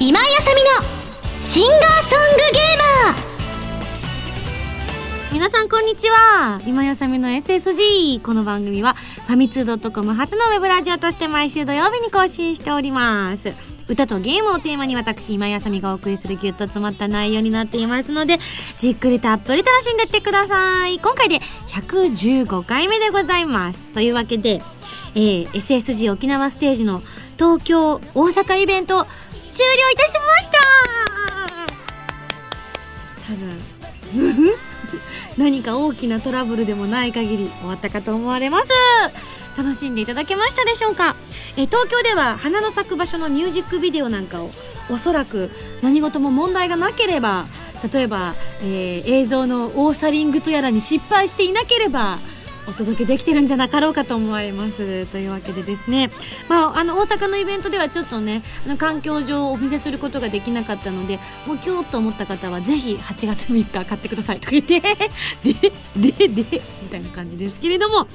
今井あさみのシンガーソングゲーマー。皆さんこんにちは。今やさみの SSG この番組はファミツー .com 初のウェブラジオとして毎週土曜日に更新しております。歌とゲームをテーマに私今やさみがお送りするギュッと詰まった内容になっていますのでじっくりたっぷり楽しんでってください。今回で115回目でございます。というわけで、えー、SSG 沖縄ステージの東京大阪イベント終了いたしました。多分 何か大きなトラブルでもない限り終わったかと思われます。楽しんでいただけましたでしょうか？え東京では花の咲く場所のミュージックビデオなんかをおそらく何事も問題がなければ例えば、えー、映像のオーサリングとやらに失敗していなければお届けできてるんじゃなかろうかと思われますというわけでですね、まあ、あの大阪のイベントではちょっとねあの環境上お見せすることができなかったのでもう今日と思った方はぜひ8月3日買ってくださいとか言って でででみたいな感じですけれども。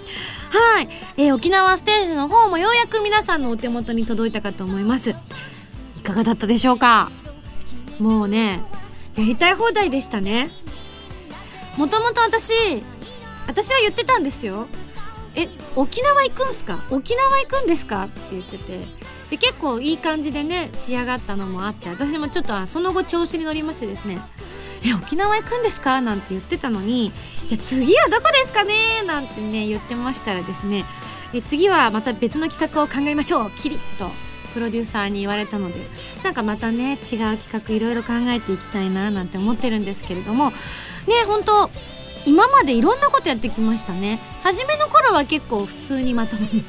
はい、えー、沖縄ステージの方もようやく皆さんのお手元に届いたかと思います。いかがだったでしょうか？もうねやりたい放題でしたね。もともと私私は言ってたんですよ。え沖縄行くんすか？沖縄行くんですか？って言ってて。で結構いい感じでね仕上がったのもあって私もちょっとその後調子に乗りましてですね。え沖縄行くんですか？なんて言ってたのにじゃあ次はどこですかね？なんてね言ってましたらですね。え次はまた別の企画を考えましょう。キリッとプロデューサーに言われたのでなんかまたね違う企画いろいろ考えていきたいななんて思ってるんですけれども。ね本当今までいろんなことやってきましたね。初めの頃は結構普通にまともに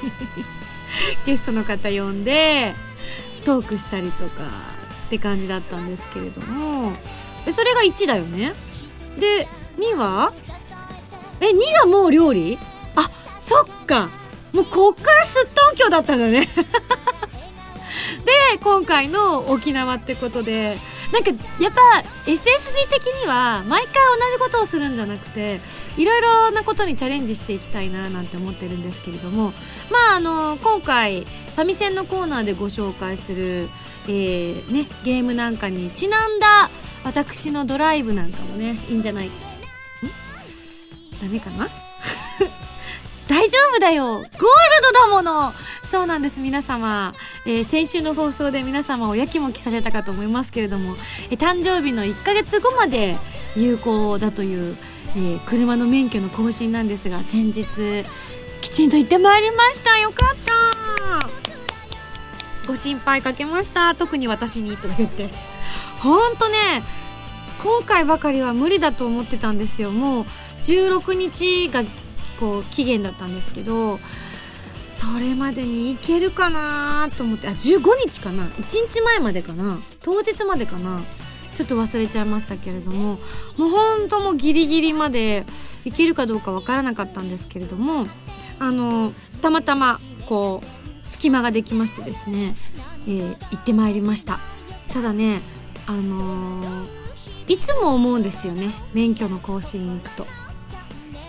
ゲストの方呼んでトークしたりとかって感じだったんですけれども。それが1だよね。で2は？え2がもう料理？あそっか。もうこっからすっとんきょうだったんだね。で今回の沖縄ってことでなんかやっぱ SSG 的には毎回同じことをするんじゃなくていろいろなことにチャレンジしていきたいななんて思ってるんですけれどもまああの今回ファミセンのコーナーでご紹介する、えーね、ゲームなんかにちなんだ私のドライブなんかもねいいんじゃないん？ダメかな？大丈夫だよ。ゴールドだもの。そうなんです皆様、えー、先週の放送で皆様をやきもきさせたかと思いますけれども、えー、誕生日の1ヶ月後まで有効だという、えー、車の免許の更新なんですが先日きちんと行ってまいりました。よかった。ご心配かけました。特に私にと言って。ほんとね今回ばかりは無理だと思ってたんですよ。もう16日がこう期限だったんですけどそれまでに行けるかなと思ってあ15日かな？1日前までかな？当日までかな？ちょっと忘れちゃいましたけれどももうほんともうギリギリまで行けるかどうかわからなかったんですけれどもあのたまたまこう隙間ができましてですね、えー、行ってまいりました。ただねあのー、いつも思うんですよね免許の更新に行くと。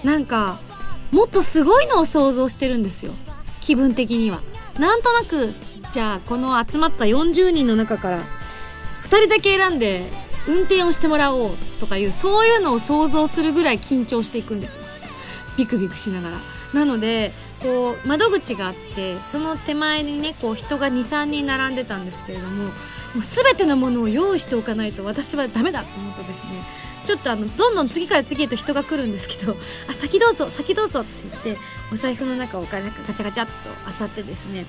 なんかもっとすごいのを想像してるんですよ。気分的には。なんとなくじゃあこの集まった40人の中から2人だけ選んで運転をしてもらおうとかいうそういうのを想像するぐらい緊張していくんですビクビクしながら。なのでこう窓口があってその手前にねこう人が23人並んでたんですけれどももう全てのものを用意しておかないと私はダメだと思ってですね。ちょっとあのどんどん次から次へと人が来るんですけど「あ先どうぞ先どうぞ」って言ってお財布の中をガチャガチャっと漁ってですね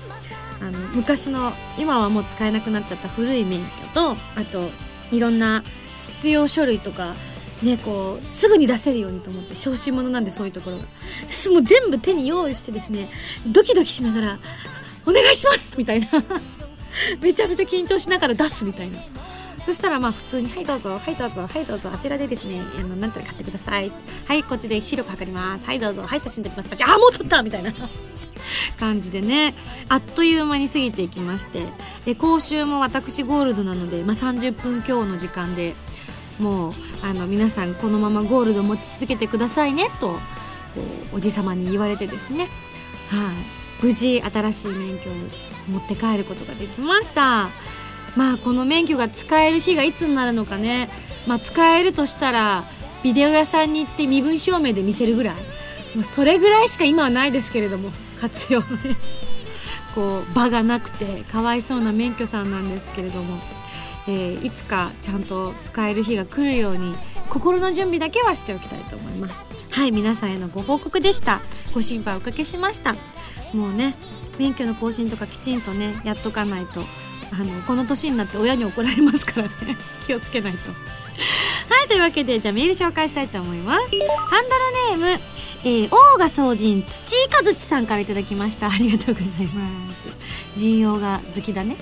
あの昔の今はもう使えなくなっちゃった古い免許とあといろんな必要書類とかねこうすぐに出せるようにと思って小心者なんでそういうところが。もう全部手に用意してですねドキドキしながら「お願いします!」みたいな。めちゃめちゃ緊張しながら出すみたいな。そしたらまあ普通に「はいどうぞはいどうぞはいどうぞあちらでですねあのなんとか買ってください」はいこっちで視力測ります。はいどうぞはい写真撮ります。あもう撮ったみたいな。感じでね。あっという間に過ぎていきまして。で講習も私ゴールドなので、まあ、30分強の時間でもうあの皆さんこのままゴールド持ち続けてくださいねとこうおじ様に言われてですね。はい。無事新しい免許を持って帰ることができました。まあこの免許が使える日がいつになるのかね。まあ使えるとしたらビデオ屋さんに行って身分証明で見せるぐらい。もうそれぐらいしか今はないですけれども活用のね。こう場がなくてかわいそうな免許さんなんですけれども、えー、いつかちゃんと使える日が来るように心の準備だけはしておきたいと思います。はい皆さんへのご報告でした。ご心配おかけしました。もうね免許の更新とかきちんとねやっとかないと。あのこの年になって親に怒られますからね。気をつけないと。はいというわけでじゃあメール紹介したいと思います。ハンドルネームえー、王が総人土井和地さんからいただきました。ありがとうございます。人王が好きだね。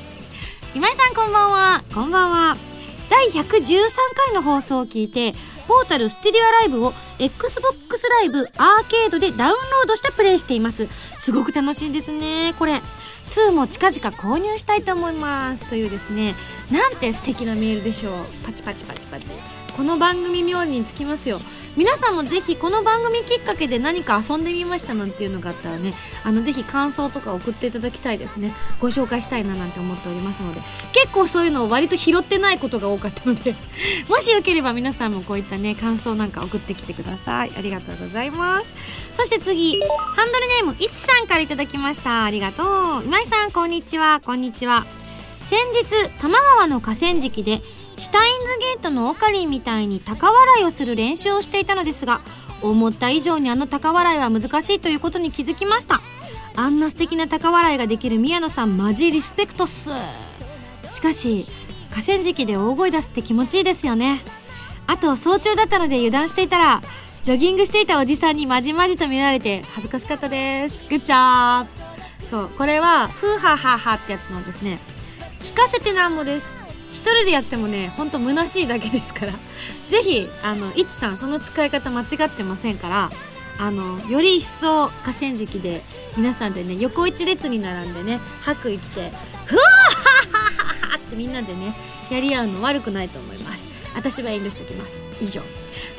今井さんこんばんは。こんばんは。第113回の放送を聞いてポータルステレオライブを XBOX ライブアーケードでダウンロードしてプレイしています。すごく楽しいですねこれ。2も近々購入したいと思いますというですねなんて素敵なメールでしょう。パチパチパチパチ。この番組妙につきますよ。皆さんもぜひこの番組きっかけで何か遊んでみましたなんていうのがあったらねあのぜひ感想とか送っていただきたいですね。ご紹介したいななんて思っておりますので。結構そういうのを割と拾ってないことが多かったので。もしよければ皆さんもこういったね感想なんか送ってきてください。ありがとうございます。そして次ハンドルネームいちさんからいただきました。ありがとう。今井さんこんにちは。こんにちは。先日多摩川の河川敷でシュタインズゲートのオカリンみたいに高笑いをする練習をしていたのですが思った以上にあの高笑いは難しいということに気づきました。あんな素敵な高笑いができる宮野さんマジリスペクトっす。しかし河川敷で大声出すって気持ちいいですよね。あと早朝だったので油断していたらジョギングしていたおじさんにまじまじと見られて恥ずかしかったです。グッチャーそうこれはフーハーハハってやつのですね。聞かせてなんぼです。一人でやってもねほんと虚しいだけですから。ぜひあのいちさんその使い方間違ってませんからあのより一層河川敷で皆さんでね横一列に並んでね白衣着てふわーってみんなでねやり合うの悪くないと思います。私は遠慮しておきます。以上。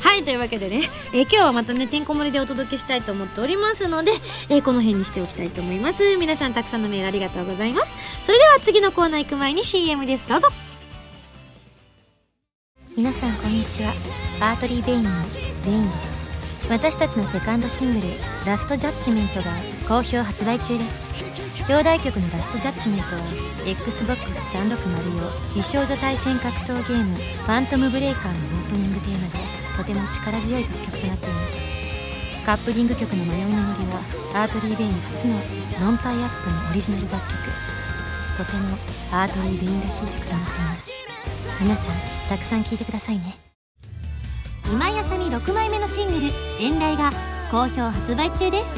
はいというわけでね、えー、今日はまたねてんこ盛りでお届けしたいと思っておりますので、えー、この辺にしておきたいと思います。皆さんたくさんのメールありがとうございます。それでは次のコーナー行く前に CM です。どうぞ。皆さんこんにちは。 Artery Vein の Vein です。私たちのセカンドシングル「ラストジャッジメント」が好評発売中です。表題曲の「ラストジャッジメント」は XBOX360 用美少女対戦格闘ゲーム「ファントムブレイカー」のオープニングテーマでとても力強い楽曲となっています。カップリング曲の「迷いの森」は Artery Vein 初のノンタイアップのオリジナル楽曲とてもアートリー・ベインらしい曲となっています。皆さんたくさん聴いてくださいね。今井あさみ6枚目のシングル「遠雷」が好評発売中です。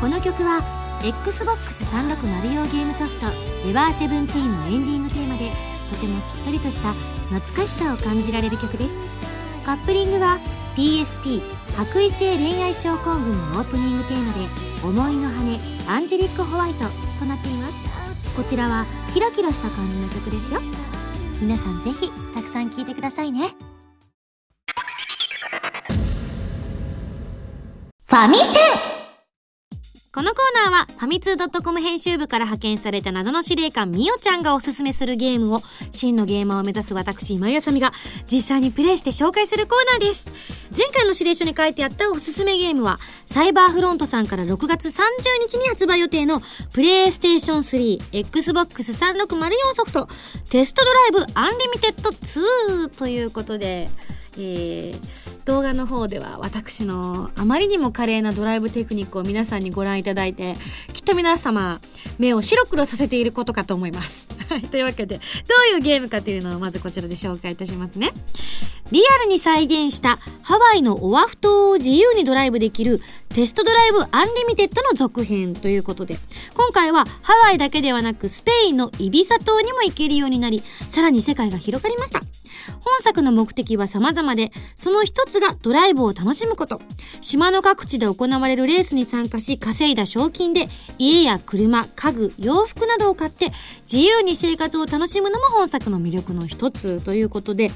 この曲は XBOX360 用ゲームソフト「エバーセブンティーンのエンディングテーマでとてもしっとりとした懐かしさを感じられる曲です。カップリングは PSP 白衣性恋愛症候群のオープニングテーマで「思いの羽アンジェリック・ホワイト」となっています。こちらはキラキラした感じの曲ですよ。皆さんぜひたくさん聞いてくださいね。ファミセン。このコーナーはファミツー .com 編集部から派遣された謎の司令官みおちゃんがおすすめするゲームを。真のゲーマーを目指す私今井あさみが実際にプレイして紹介するコーナーです。前回の指令書に書いてあったおすすめゲームはサイバーフロントさんから6月30日に発売予定のプレイステーション 3XBOX360 用ソフトテストドライブアンリミテッド2ということでえー、動画の方では私のあまりにも華麗なドライブテクニックを皆さんにご覧いただいてきっと皆様目を白黒させていることかと思います。はい、というわけでどういうゲームかというのをまずこちらで紹介いたしますね。リアルに再現したハワイのオアフ島を自由にドライブできるテストドライブアンリミテッドの続編ということで今回はハワイだけではなくスペインのイビサ島にも行けるようになりさらに世界が広がりました本作の目的は様々で、その一つがドライブを楽しむこと。島の各地で行われるレースに参加し、稼いだ賞金で家や車、家具、洋服などを買って自由に生活を楽しむのも本作の魅力の一つということで、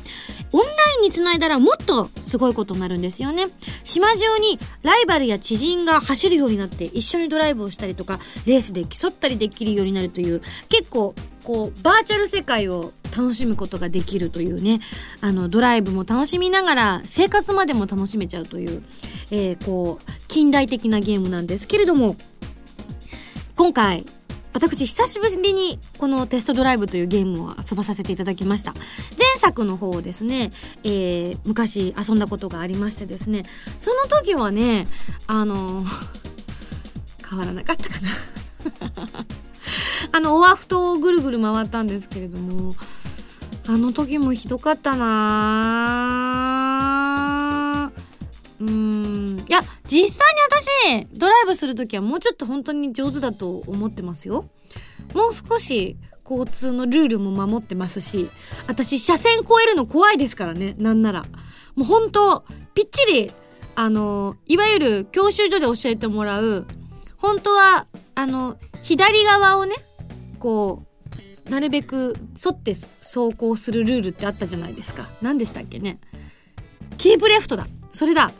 オンラインにつないだらもっとすごいことになるんですよね。島中にライバルや知人が走るようになって一緒にドライブをしたりとかレースで競ったりできるようになるという結構こうバーチャル世界を楽しむことができるというねあのドライブも楽しみながら生活までも楽しめちゃうという、えー、こう近代的なゲームなんですけれども今回私久しぶりにこのテストドライブというゲームを遊ばさせていただきました。前作の方をですね、えー、昔遊んだことがありましてですねその時はねあの 変わらなかったかな。あのオアフトをぐるぐる回ったんですけれどもあの時もひどかったなぁ。うん。いや実際に私ドライブする時はもうちょっと本当に上手だと思ってますよ。もう少し交通のルールも守ってますし私車線越えるの怖いですからね。なんなら。もう本当ぴっちりあのいわゆる教習所で教えてもらう本当はあの左側をねこうなるべく沿って走行するルールってあったじゃないですか。何でしたっけね。キープレフトだ。それだ。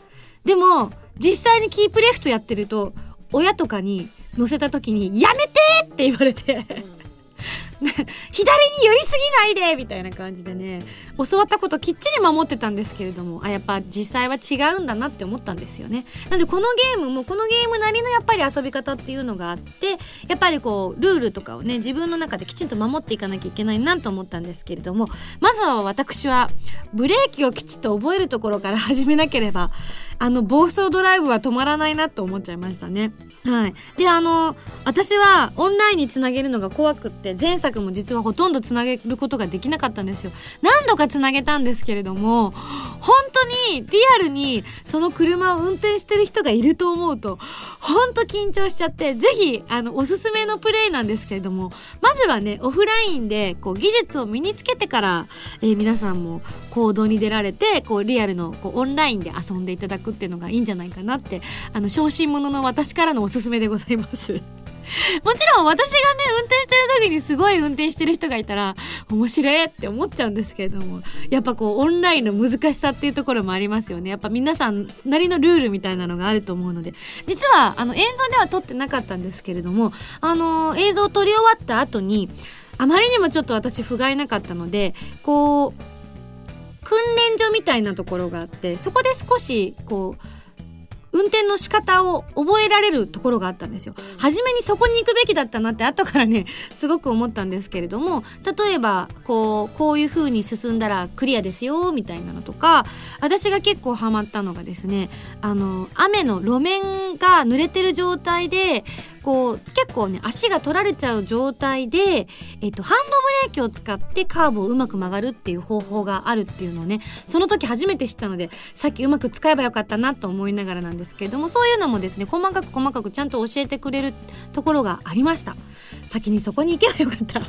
でも実際にキープレフトやってると親とかに乗せた時に「やめて!」って言われて 左に寄りすぎないでみたいな感じでね教わったこときっちり守ってたんですけれどもあやっぱ実際は違うんだなって思ったんですよね。なんでこのゲームもこのゲームなりのやっぱり遊び方っていうのがあってやっぱりこうルールとかをね自分の中できちんと守っていかなきゃいけないなと思ったんですけれどもまずは私はブレーキをきちっと覚えるところから 始めなければあの暴走ドライブは止まらないなと思っちゃいましたね。はい。であの私はオンラインにつなげるのが怖くって前作も実はほとんどつなげることができなかったんですよ何度かつなげたんですけれども本当にリアルにその車を運転してる人がいると思うと本当緊張しちゃってぜひあのおすすめのプレイなんですけれどもまずはねオフラインでこう技術を身につけてから、えー、皆さんも行動に出られてこうリアルのこうオンラインで遊んでいただくっていうのがいいんじゃないかなってあの小心者の私からのおすすめでございます。もちろん私がね運転してる時にすごい運転してる人がいたら面白いって思っちゃうんですけれどもやっぱこうオンラインの難しさっていうところもありますよね。やっぱ皆さんなりのルールみたいなのがあると思うので。実はあの映像では撮ってなかったんですけれどもあの映像を撮り終わった後にあまりにもちょっと私不甲斐なかったのでこう訓練所みたいなところがあってそこで少しこう運転の仕方を覚えられるところがあったんですよ。初めにそこに行くべきだったなって後からね すごく思ったんですけれども例えばこうこういう風に進んだらクリアですよみたいなのとか私が結構ハマったのがですねあの雨の路面が濡れてる状態でこう結構ね足が取られちゃう状態で、えっと、ハンドブレーキを使ってカーブをうまく曲がるっていう方法があるっていうのをねその時初めて知ったのでさっきうまく使えばよかったなと思いながらなんですけれどもそういうのもですね細かく細かくちゃんと教えてくれるところがありました。先にそこに行けばよかった。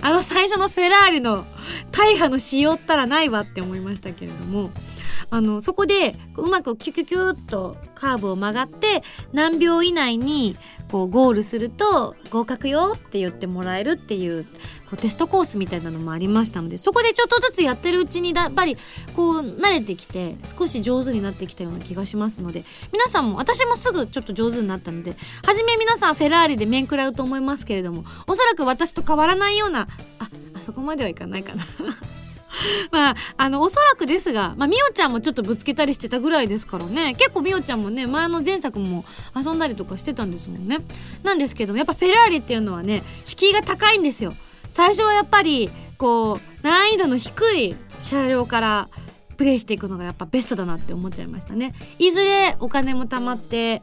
あの最初のフェラーリの大破の仕様ったらないわって思いましたけれどもあのそこでうまくキュキュキュッとカーブを曲がって何秒以内にこうゴールすると合格よって言ってもらえるっていうこうテストコースみたいなのもありましたのでそこでちょっとずつやってるうちにやっぱりこう慣れてきて少し上手になってきたような気がしますので皆さんも私もすぐちょっと上手になったので初め皆さんフェラーリで面食らうと思いますけれどもおそらく私と変わらないようなああそこまではいかないかな まあ、あの、おそらくですが、まあ、みおちゃんもちょっとぶつけたりしてたぐらいですからね、結構みおちゃんもね、前の前作も遊んだりとかしてたんですもんね。なんですけど、やっぱフェラーリっていうのはね、敷居が高いんですよ。最初はやっぱり、こう、難易度の低い車両から、プレイしていくのがやっぱベストだなって思っちゃいましたね。いずれお金も貯まって、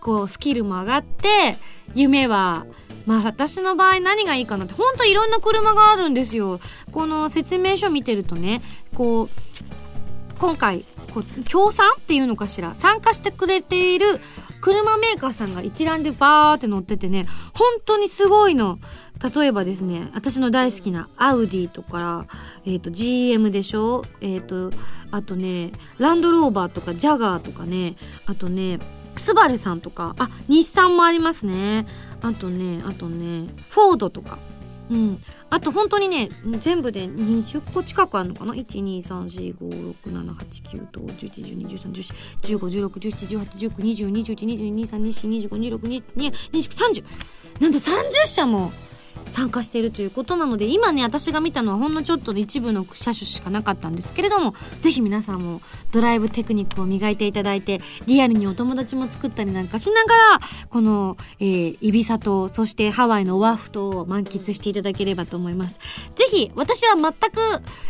こうスキルも上がって夢はまあ私の場合何がいいかなってほんといろんな車があるんですよこの説明書見てるとねこう今回こう協賛っていうのかしら参加してくれている車メーカーさんが一覧でバーって乗っててね本当にすごいの。例えばですね私の大好きなアウディとか、えーと、GM でしょ？えっ、ー、とあとねランドローバーとかジャガーとかねあとねスバルさんとかあ日産もありますね。あとねあとねフォードとか。うん。あと本当にね全部で20個近くあるのかな？123456789と1112131415161718192021222324252627282930なんと30社も参加しているということなので今ね私が見たのはほんのちょっとの一部の車種しかなかったんですけれどもぜひ皆さんもドライブテクニックを磨いていただいてリアルにお友達も作ったりなんかしながらこの、えー、イビサ島そしてハワイのオアフ島を満喫していただければと思います。ぜひ私は全く、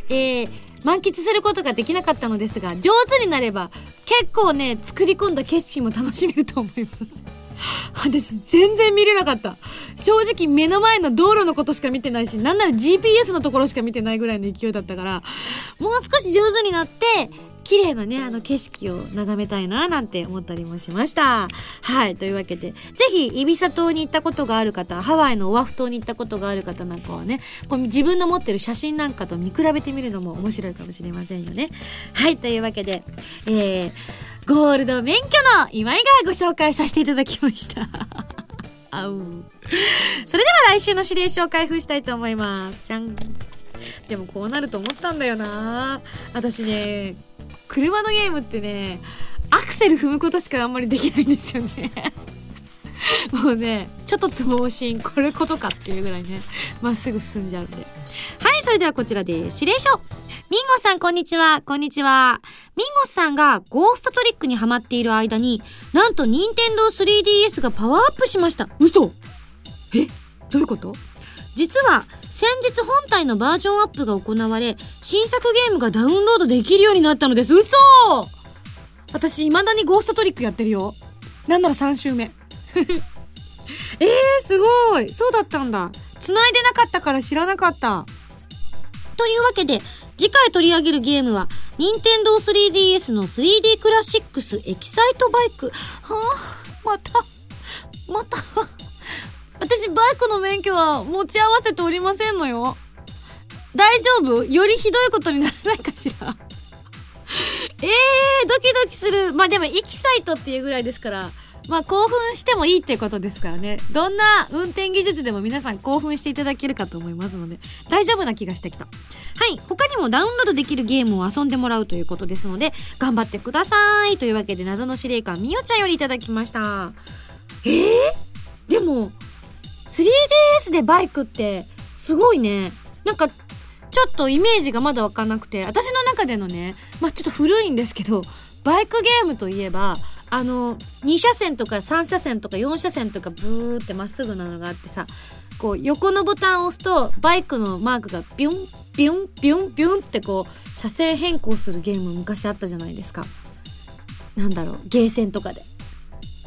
えー満喫することができなかったのですが上手になれば結構ね作り込んだ景色も楽しめると思います。私全然見れなかった正直目の前の道路のことしか見てないしなんなら GPS のところしか見てないぐらいの勢いだったからもう少し上手になって綺麗なね、あの景色を眺めたいななんて思ったりもしました。はい。というわけで、ぜひ、イビサ島に行ったことがある方、ハワイのオアフ島に行ったことがある方なんかはね、こう自分の持ってる写真なんかと見比べてみるのも面白いかもしれませんよね。はい。というわけで、えー、ゴールド免許の今井がご紹介させていただきました。あう。それでは来週の指令書を開封したいと思います。じゃん。でもこうなると思ったんだよな私ね、車のゲームってね、アクセル踏むことしかあんまりできないんですよね。もうね、ちょっとつぼ押しん、これことかっていうぐらいね、まっすぐ進んじゃうんで。はい、それではこちらで指令書。ミンゴさん、こんにちは。こんにちは。ミンゴスさんがゴーストトリックにハマっている間に、なんと任天堂 3DS がパワーアップしました。嘘え？どういうこと？実は、先日本体のバージョンアップが行われ、新作ゲームがダウンロードできるようになったのです。嘘私、未だにゴーストトリックやってるよ。なんなら3周目。えー、すごいそうだったんだ。繋いでなかったから知らなかった。というわけで、次回取り上げるゲームは、任天堂 3DS の 3D クラシックスエキサイトバイク。はあ、また、また。私、バイクの免許は持ち合わせておりませんのよ。大丈夫？よりひどいことにならないかしら？えー、ドキドキする。まあでも、エキサイトっていうぐらいですから、まあ興奮してもいいってことですからね。どんな運転技術でも皆さん興奮していただけるかと思いますので、大丈夫な気がしてきた。はい。他にもダウンロードできるゲームを遊んでもらうということですので、頑張ってください。というわけで、謎の司令官みおちゃんよりいただきました。えー、でも、3DS でバイクって、すごいね。なんか、ちょっとイメージがまだわかんなくて、私の中でのね、まあちょっと古いんですけど、バイクゲームといえば、あの2車線とか3車線とか4車線とかブーってまっすぐなのがあってさこう横のボタンを押すとバイクのマークがビュンビュンビュンビュンってこう車線変更するゲーム昔あったじゃないですか。なんだろうゲーセンとかで。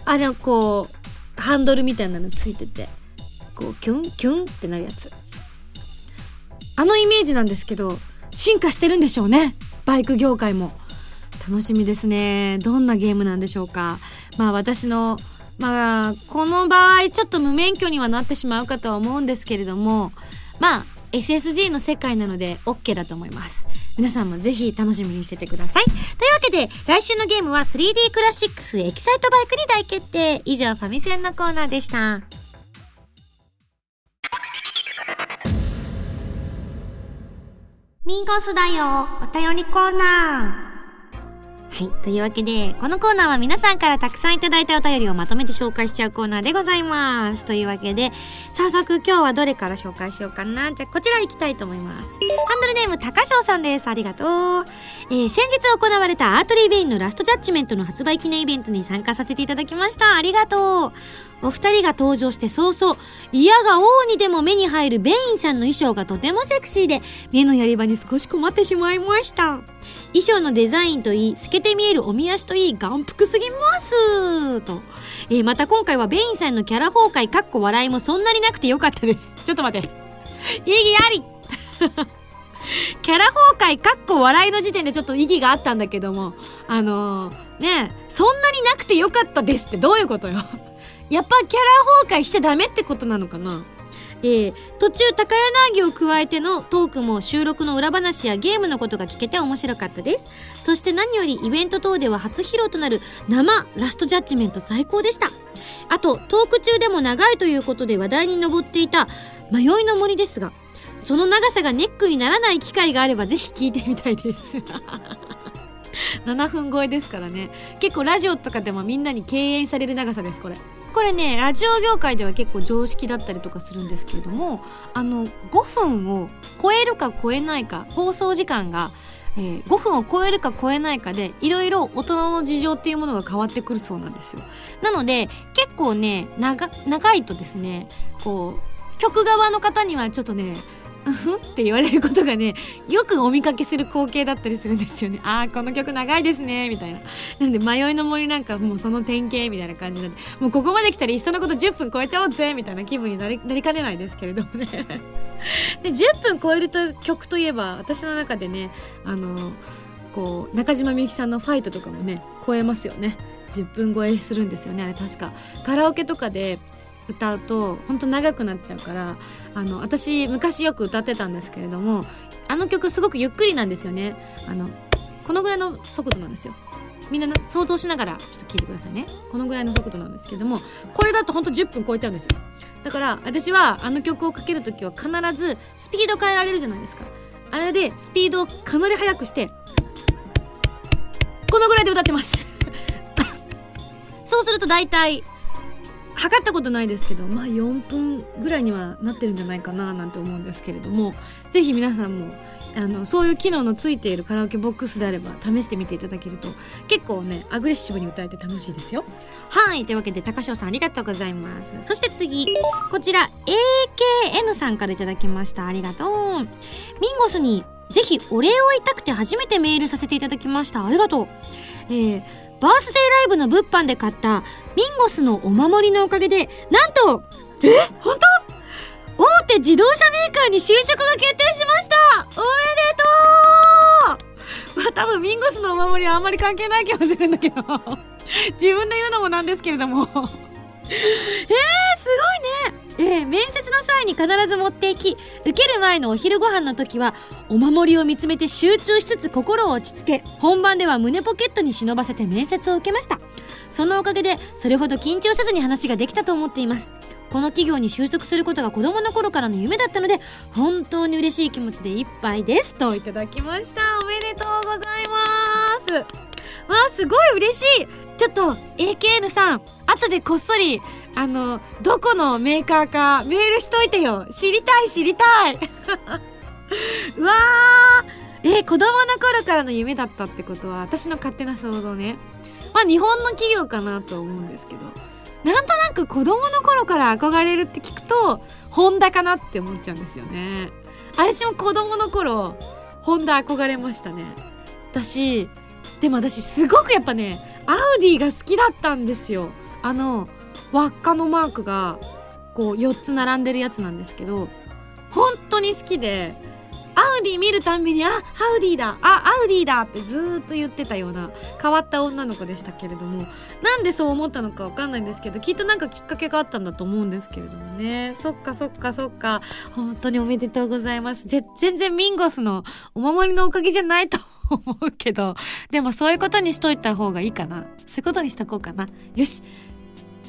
あれこうハンドルみたいなのついててこうキュンキュンってなるやつ。あのイメージなんですけど進化してるんでしょうね。バイク業界も。楽しみですね。どんなゲームなんでしょうか。まあ私の、まあこの場合ちょっと無免許にはなってしまうかとは思うんですけれども、まあ SSG の世界なので OK だと思います。皆さんもぜひ楽しみにしててください。というわけで、来週のゲームは 3D クラシックスエキサイトバイクに大決定。以上、ファミセンのコーナーでした。ミンゴスだよ、お便りコーナー。はい。というわけで、このコーナーは皆さんからたくさんいただいたお便りをまとめて紹介しちゃうコーナーでございます。というわけで、早速今日はどれから紹介しようかな。じゃあ、こちら行きたいと思います。ハンドルネーム、高翔さんです。ありがとう。えー、先日行われたアートリーベインのラストジャッジメントの発売記念イベントに参加させていただきました。ありがとう。お二人が登場して早々、嫌が王にでも目に入るベインさんの衣装がとてもセクシーで、目のやり場に少し困ってしまいました。衣装のデザインといい、透けて見えるおみ足といい、眼福すぎますと。えー、また今回はベインさんのキャラ崩壊かっこ笑いもそんなになくてよかったです。ちょっと待って。意義あり キャラ崩壊かっこ笑いの時点でちょっと意義があったんだけども、あのー、ねそんなになくてよかったですってどういうことよ やっぱキャラ崩壊しちゃダメってことなのかなえー、途中高柳を加えてのトークも収録の裏話やゲームのことが聞けて面白かったです。そして何よりイベント等では初披露となる生ラストジャッジメント最高でした。あとトーク中でも長いということで話題に上っていた迷いの森ですがその長さがネックにならない機会があればぜひ聞いてみたいです。7分超えですからね。結構ラジオとかでもみんなに敬遠される長さですこれ。これねラジオ業界では結構常識だったりとかするんですけれどもあの5分を超えるか超えないか放送時間が、えー、5分を超えるか超えないかでいろいろ大人の事情っていうものが変わってくるそうなんですよ。なので結構ね長長いとですねこう曲側の方にはちょっとねふって言われることがねよくお見かけする光景だったりするんですよね。ああこの曲長いですねみたいな。なんで迷いの森なんかもうその典型みたいな感じなんで。もうここまで来たらいっそのこと10分超えちゃおうぜみたいな気分になりなりかねないですけれどもね。で10分超えると曲といえば私の中でねあのこう中島みゆきさんの「ファイト」とかもね超えますよね。10分超えするんですよねあれ確か。カラオケとかで歌うとほんと長くなっちゃうからあの私昔よく歌ってたんですけれどもあの曲すごくゆっくりなんですよね。あのこのぐらいの速度なんですよ。みんな想像しながらちょっと聞いてくださいね。このぐらいの速度なんですけどもこれだとほんと10分超えちゃうんですよ。だから私はあの曲をかける時は必ずスピード変えられるじゃないですか。あれでスピードをかなり速くしてこのぐらいで歌ってます。そうすると大体測ったことないですけどまあ4分ぐらいにはなってるんじゃないかななんて思うんですけれどもぜひ皆さんもあのそういう機能のついているカラオケボックスであれば試してみていただけると結構ねアグレッシブに歌えて楽しいですよ。はい。というわけで高翔さんありがとうございます。そして次こちら AKN さんからいただきました。ありがとう。ミンゴスにぜひお礼を言いたくて初めてメールさせていただきました。ありがとう。えー、バースデーライブの物販で買ったミンゴスのお守りのおかげで、なんと、え？本当？大手自動車メーカーに就職が決定しました。おめでとう！まあ多分ミンゴスのお守りはあんまり関係ない気がするんだけど。自分で言うのもなんですけれども。えー、すごいねえー、面接の際に必ず持っていき受ける前のお昼ご飯の時はお守りを見つめて集中しつつ心を落ち着け本番では胸ポケットに忍ばせて面接を受けました。そのおかげでそれほど緊張せずに話ができたと思っています。この企業に就職することが子供の頃からの夢だったので本当に嬉しい気持ちでいっぱいです。といただきました。おめでとうございます。わあすごい嬉しい。ちょっと AKN さん後でこっそりあの、どこのメーカーかメールしといてよ。知りたい知りたい うわーえ、子供の頃からの夢だったってことは、私の勝手な想像ね。まあ日本の企業かなと思うんですけど、なんとなく子供の頃から憧れるって聞くと、ホンダかなって思っちゃうんですよね。私も子供の頃、ホンダ憧れましたね。私、でも私すごくやっぱね、アウディが好きだったんですよ。あの、輪っかのマークがこう4つ並んでるやつなんですけど本当に好きでアウディ見るたんびに、あ、アウディだ、あ、アウディだってずっと言ってたような変わった女の子でしたけれども、なんでそう思ったのかわかんないんですけど、きっとなんかきっかけがあったんだと思うんですけれどもね。そっかそっかそっか。本当におめでとうございます。ぜ、全然ミンゴスのお守りのおかげじゃないと思うけど、でもそういうことにしといた方がいいかな。そういうことにしとこうかな。よし。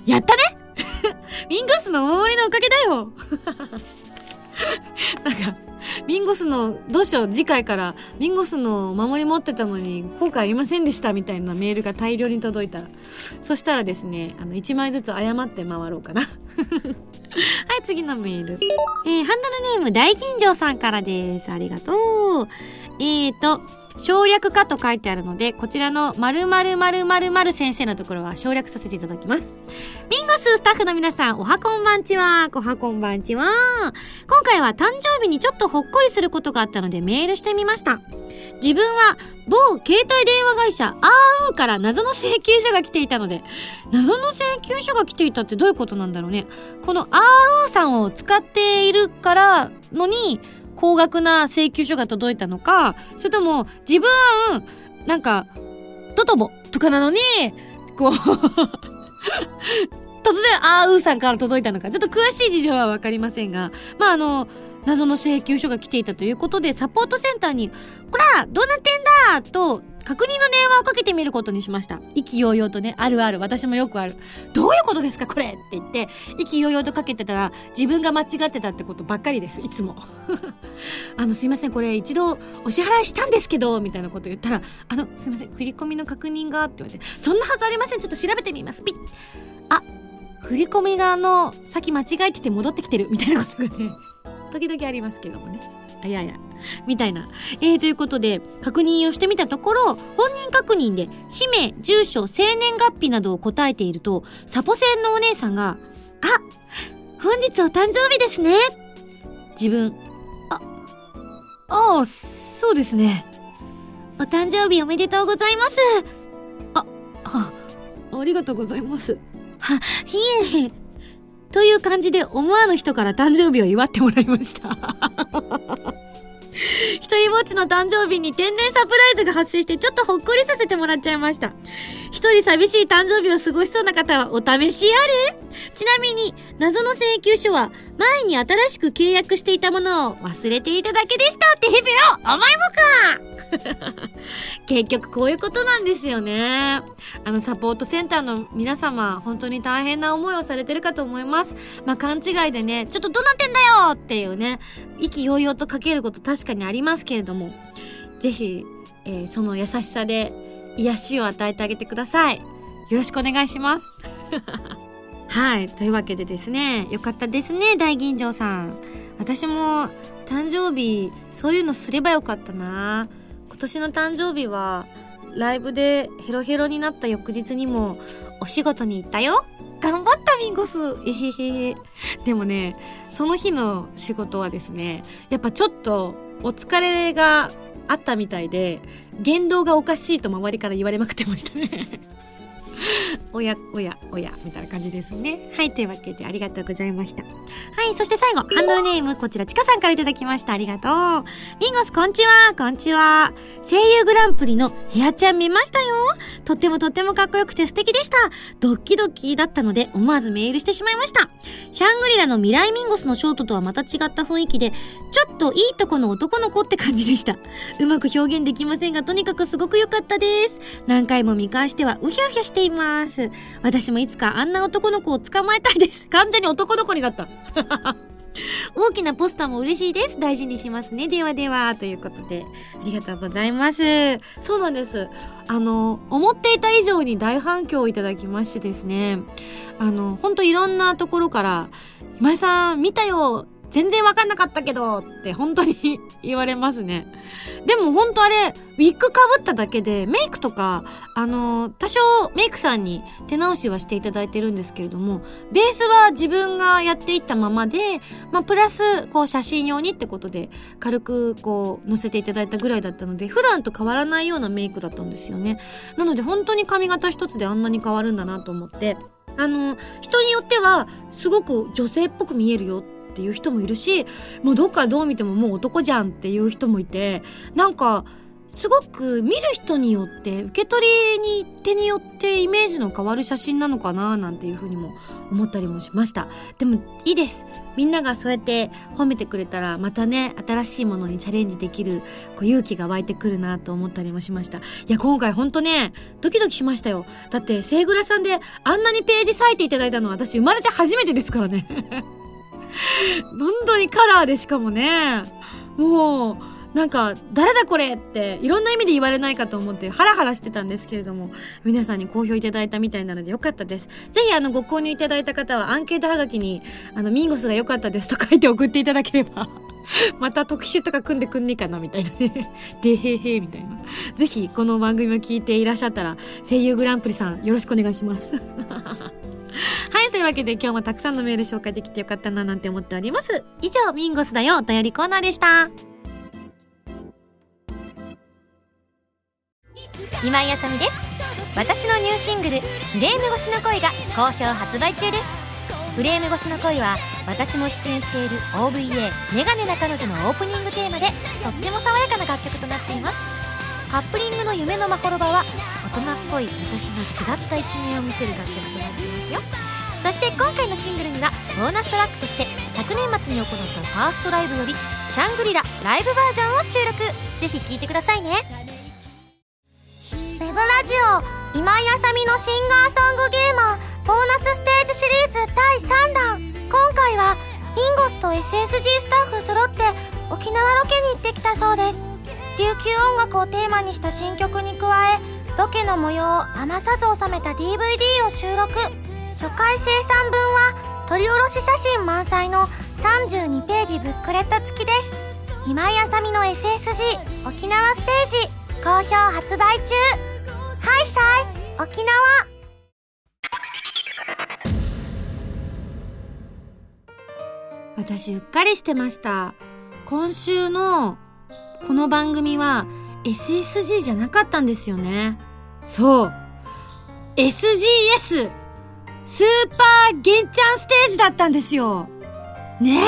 やったねミンゴスのお守りのおかげだよなんか、ミンゴスの、どうしよう、次回から、ミンゴスのお守り持ってたのに、効果ありませんでしたみたいなメールが大量に届いたら。そしたらですね、あの、1枚ずつ謝って回ろうかな。はい、次のメール。えー、ハンドルネーム大吟醸さんからです。ありがとう。えーと、省略化と書いてあるので、こちらの〇〇〇〇〇先生のところは省略させていただきます。ミンゴススタッフの皆さん、おはこんばんちは。おはこんばんちは。今回は誕生日にちょっとほっこりすることがあったのでメールしてみました。自分は某携帯電話会社アーウーから謎の請求書が来ていたので、謎の請求書が来ていたってどういうことなんだろうね。このアーウーさんを使っているからのに、高額な請求書が届いたのか、それとも自分、なんか、ドトボとかなのに、こう 突然、あーうーさんから届いたのか、ちょっと詳しい事情はわかりませんが、まああの、謎の請求書が来ていたということで、サポートセンターに、こらどうなってんだと確認の電話をかけてみることにしました。意気揚々とねあるある。私もよくある。どういうことですかこれって言って意気揚々とかけてたら自分が間違ってたってことばっかりです。いつも。あのすいませんこれ一度お支払いしたんですけどみたいなこと言ったらあのすいません振り込みの確認がって言われてそんなはずありません。ちょっと調べてみます。ピッ。あ振り込みがの先間違えてて戻ってきてる。みたいなことがね時々ありますけどもねあややみたいな。えー、ということで、確認をしてみたところ、本人確認で、氏名、住所、生年月日などを答えていると、サポセンのお姉さんが、あ本日お誕生日ですね自分、あ、ああ、そうですね。お誕生日おめでとうございます。あ、は、ありがとうございます。は、いえ。という感じで思わぬ人から誕生日を祝ってもらいました。一人ぼっちの誕生日に天然サプライズが発生してちょっとほっこりさせてもらっちゃいました。一人寂しい誕生日を過ごしそうな方はお試しあれ？ちなみに、謎の請求書は前に新しく契約していたものを忘れていただけでしたってヘペロお前もか 結局こういうことなんですよね。あのサポートセンターの皆様、本当に大変な思いをされてるかと思います。まあ勘違いでね、ちょっとどうなってんだよっていうね、意気揚々とかけること確かにありますけれども、ぜひ、えー、その優しさで癒しを与えてあげてください。よろしくお願いします。はい。というわけでですね、よかったですね、大吟醸さん。私も誕生日、そういうのすればよかったな。今年の誕生日は、ライブでヘロヘロになった翌日にもお仕事に行ったよ。頑張ったミンゴスえへへへ。でもね、その日の仕事はですね、やっぱちょっとお疲れがあったみたいで、言動がおかしいと周りから言われまくってましたね おや、おや、おや、みたいな感じですね。はい、というわけでありがとうございました。はい、そして最後、ハンドルネーム、こちら、ちかさんからいただきました。ありがとう。ミンゴス、こんちは、こんちは。声優グランプリのヘアちゃん見ましたよ。とってもとってもかっこよくて素敵でした。ドッキドキだったので、思わずメールしてしまいました。シャングリラの未来ミンゴスのショートとはまた違った雰囲気で、ちょっといいとこの男の子って感じでした。うまく表現できませんが、とにかくすごく良かったです。何回も見返しては、うひゃうひゃしています。私もいつかあんな男の子を捕まえたいです。完全に男の子になった。大きなポスターも嬉しいです。大事にしますね。ではでは。ということで、ありがとうございます。そうなんです。あの、思っていた以上に大反響をいただきましてですね。あの、ほんといろんなところから、今井さん見たよ全然わかんなかったけどって本当に言われますね。でも本当あれ、ウィッグかぶっただけでメイクとか、あの、多少メイクさんに手直しはしていただいてるんですけれども、ベースは自分がやっていったままで、まあ、プラス、こう写真用にってことで、軽くこう載せていただいたぐらいだったので、普段と変わらないようなメイクだったんですよね。なので本当に髪型一つであんなに変わるんだなと思って、あの、人によっては、すごく女性っぽく見えるよってっていう人もいるしもうどっかどう見てももう男じゃんっていう人もいてなんかすごく見る人によって受け取りに手によってイメージの変わる写真なのかななんていうふうにも思ったりもしました。でもいいです。みんながそうやって褒めてくれたらまたね新しいものにチャレンジできるこう勇気が湧いてくるなと思ったりもしました。いや今回ほんとねドキドキしましたよ。だってセイグラさんであんなにページ割いていただいたのは私生まれて初めてですからね。本当にカラーでしかもね、もう、なんか、誰だこれっていろんな意味で言われないかと思ってハラハラしてたんですけれども、皆さんに好評いただいたみたいなのでよかったです。ぜひあのご購入いただいた方はアンケートはがきに、あの、ミンゴスが良かったですと 書いて送っていただければ また特集とか組んでくんねえかなみたいなね。でへへみたいな。ぜひこの番組を聞いていらっしゃったら、声優グランプリさんよろしくお願いします。はい、というわけで今日もたくさんのメール紹介できてよかったななんて思っております。以上、ミンゴスだよお便りコーナーでした。今井あさみです。私のニューシングル、フレーム越しの恋が好評発売中です。フレーム越しの恋は私も出演している OVA「メガネな彼女」のオープニングテーマでとっても爽やかな楽曲となっていますカップリングの夢のまほろばは人っぽい私の違った一面を見せる楽曲となっていますよ。そして今回のシングルにはボーナストラックとして昨年末に行ったファーストライブより「シャングリラ」ライブバージョンを収録。ぜひ聴いてくださいね。ジオ今井あさみのシンガーソングゲーマーボーナスステージシリーズ第3弾。今回はミンゴスと SSG スタッフ揃って沖縄ロケに行ってきたそうです。琉球音楽をテーマにした新曲に加えロケの模様を余さず収めた DVD を収録。初回生産分は撮り下ろし写真満載の32ページブックレット付きです。今井あさみの SSG 沖縄ステージ好評発売中。ハイサイ沖縄。私うっかりしてました。今週のこの番組は SSG じゃなかったんですよね。そう。SGS スーパーゲンチャンステージだったんですよ。ねえ。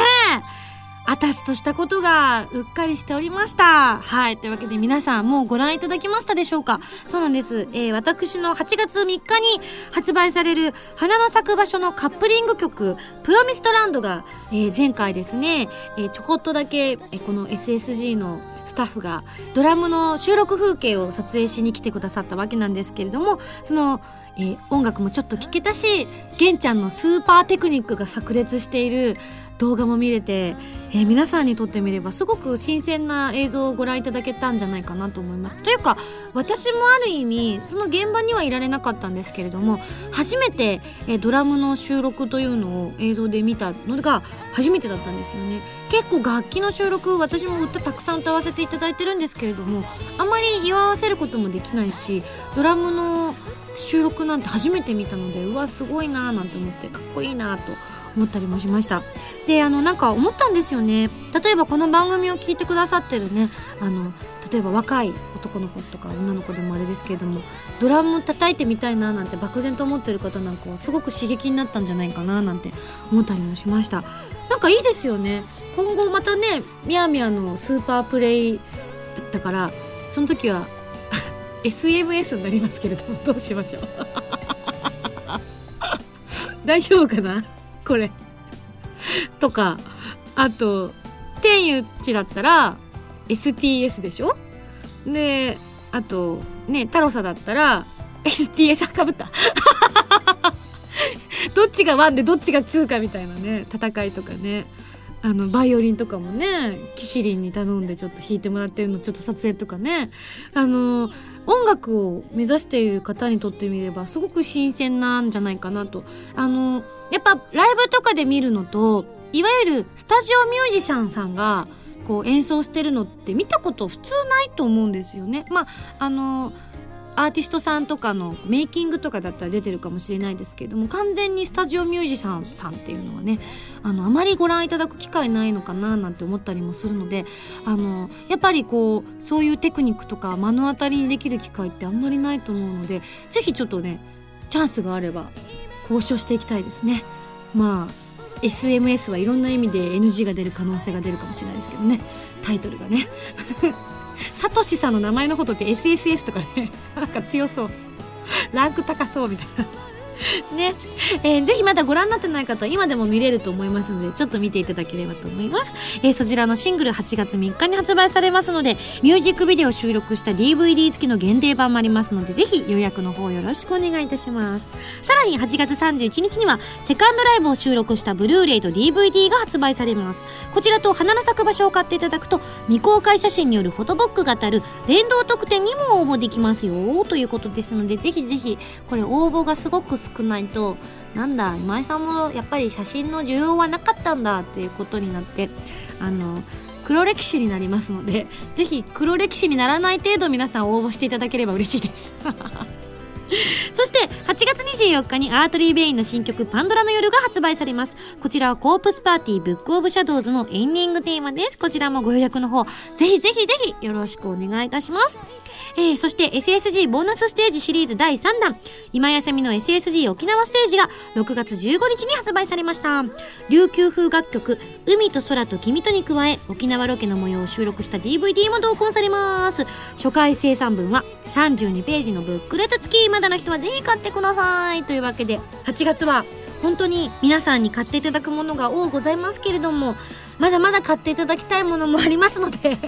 あたしとしたことがうっかりしておりました。はい。というわけで皆さんもうご覧いただきましたでしょうかそうなんです。えー、私の8月3日に発売される花の咲く場所のカップリング曲、プロミストランドが、えー、前回ですね、えー、ちょこっとだけ、えー、この SSG のスタッフがドラムの収録風景を撮影しに来てくださったわけなんですけれども、その、えー、音楽もちょっと聴けたし、玄ちゃんのスーパーテクニックが炸裂している動画も見れて、えー、皆さんにとってみればすごく新鮮な映像をご覧いただけたんじゃないかなと思います。というか私もある意味その現場にはいられなかったんですけれども初めて、えー、ドラムの収録というのを映像で見たのが初めてだったんですよね。結構楽器の収録私も歌たくさん歌わせていただいてるんですけれどもあまり祝わせることもできないしドラムの収録なんて初めて見たのでうわすごいなーなんて思ってかっこいいなと思ったりもしました。であのなんか思ったんですよね。例えばこの番組を聞いてくださってるねあの例えば若い男の子とか女の子でもあれですけれどもドラム叩いてみたいななんて漠然と思ってる方なんかはすごく刺激になったんじゃないかななんて思ったりもしました。なんかいいですよね。今後またねみやみやのスーパープレイだからその時は SMS になりますけれども どうしましょう。大丈夫かな？これ。とかあと天佑地だったら STS でしょ？であとね太郎さんだったら STS かぶった。どっちが1でどっちが2かみたいなね戦いとかね。あのバイオリンとかもねキシリンに頼んでちょっと弾いてもらってるのちょっと撮影とかね。あの音楽を目指している方にとってみればすごく新鮮なんじゃないかなとあのやっぱライブとかで見るのといわゆるスタジオミュージシャンさんがこう演奏してるのって見たこと普通ないと思うんですよね。まああのアーティストさんとかのメイキングとかだったら出てるかもしれないですけれども完全にスタジオミュージシャンさんっていうのはねあのあまりご覧いただく機会ないのかななんて思ったりもするのであのやっぱりこうそういうテクニックとか目の当たりにできる機会ってあんまりないと思うので是非ちょっとねチャンスがあれば交渉していきたいですね。まあ SMS はいろんな意味で NG が出る可能性が出るかもしれないですけどねタイトルがねサトシさんの名前のことって SSS とかねなんか強そう。ランク高そうみたいな。ね、えー、ぜひまだご覧になってない方は今でも見れると思いますのでちょっと見ていただければと思います、えー、そちらのシングル8月3日に発売されますのでミュージックビデオ収録した DVD 付きの限定版もありますのでぜひ予約の方よろしくお願いいたします。さらに8月31日にはセカンドライブを収録したブルーレイと DVD が発売されます。こちらと花の咲く場所を買っていただくと未公開写真によるフォトボックが当たる連動特典にも応募できますよということですのでぜひぜひこれ応募がすごく少ないとなんだ今井さんもやっぱり写真の需要はなかったんだっていうことになってあの黒歴史になりますのでぜひ黒歴史にならない程度皆さん応募していただければ嬉しいです。そして8月24日に Artery Vein の新曲「パンドラの夜」が発売されます。こちらはコープスパーティー Book of Shadows のエンディングテーマですこちらもご予約の方ぜひぜひぜひよろしくお願いいたしますえー、そして SSG ボーナスステージシリーズ第3弾。今井麻美の SSG 沖縄ステージが6月15日に発売されました。琉球風楽曲「海と空と君と」に加え沖縄ロケの模様を収録した DVD も同梱されます。初回生産分は32ページのブックレット付き。まだの人はぜひ買ってください。というわけで8月は本当に皆さんに買っていただくものが多ございますけれどもまだまだ買っていただきたいものもありますので。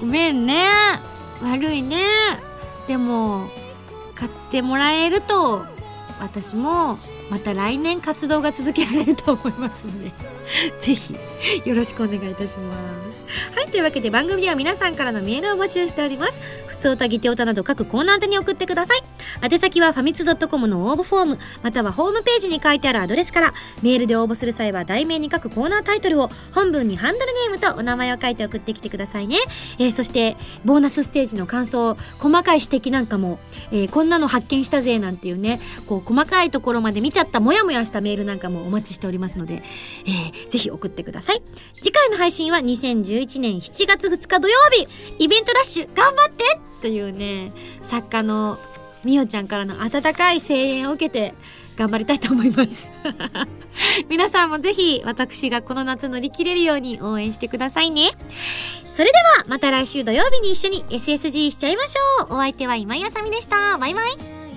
ごめんね。悪いね。でも買ってもらえると私もまた来年活動が続けられると思いますので。是非よろしくお願いいたします。はいというわけで番組では皆さんからのメールを募集しております。普通おたぎておたなど各コーナー宛に送ってください。宛先はファミツドットコムの応募フォーム。またはホームページに書いてあるアドレスからメールで応募する際は題名に書くコーナータイトルを本文にハンドルネームとお名前を書いて送ってきてくださいね、えー、そしてボーナスステージの感想細かい指摘なんかも、えー、こんなの発見したぜなんていうねこう細かいところまで見ちゃったモヤモヤしたメールなんかもお待ちしておりますので、えー、ぜひ送ってください。次回の配信は2010 2011年7月2日土曜日。イベントラッシュ頑張って！というね作家のみおちゃんからの温かい声援を受けて頑張りたいと思います。皆さんもぜひ私がこの夏乗り切れるように応援してくださいね。それではまた来週土曜日に一緒に SSG しちゃいましょう。お相手は今井あさみでした。バイバイ。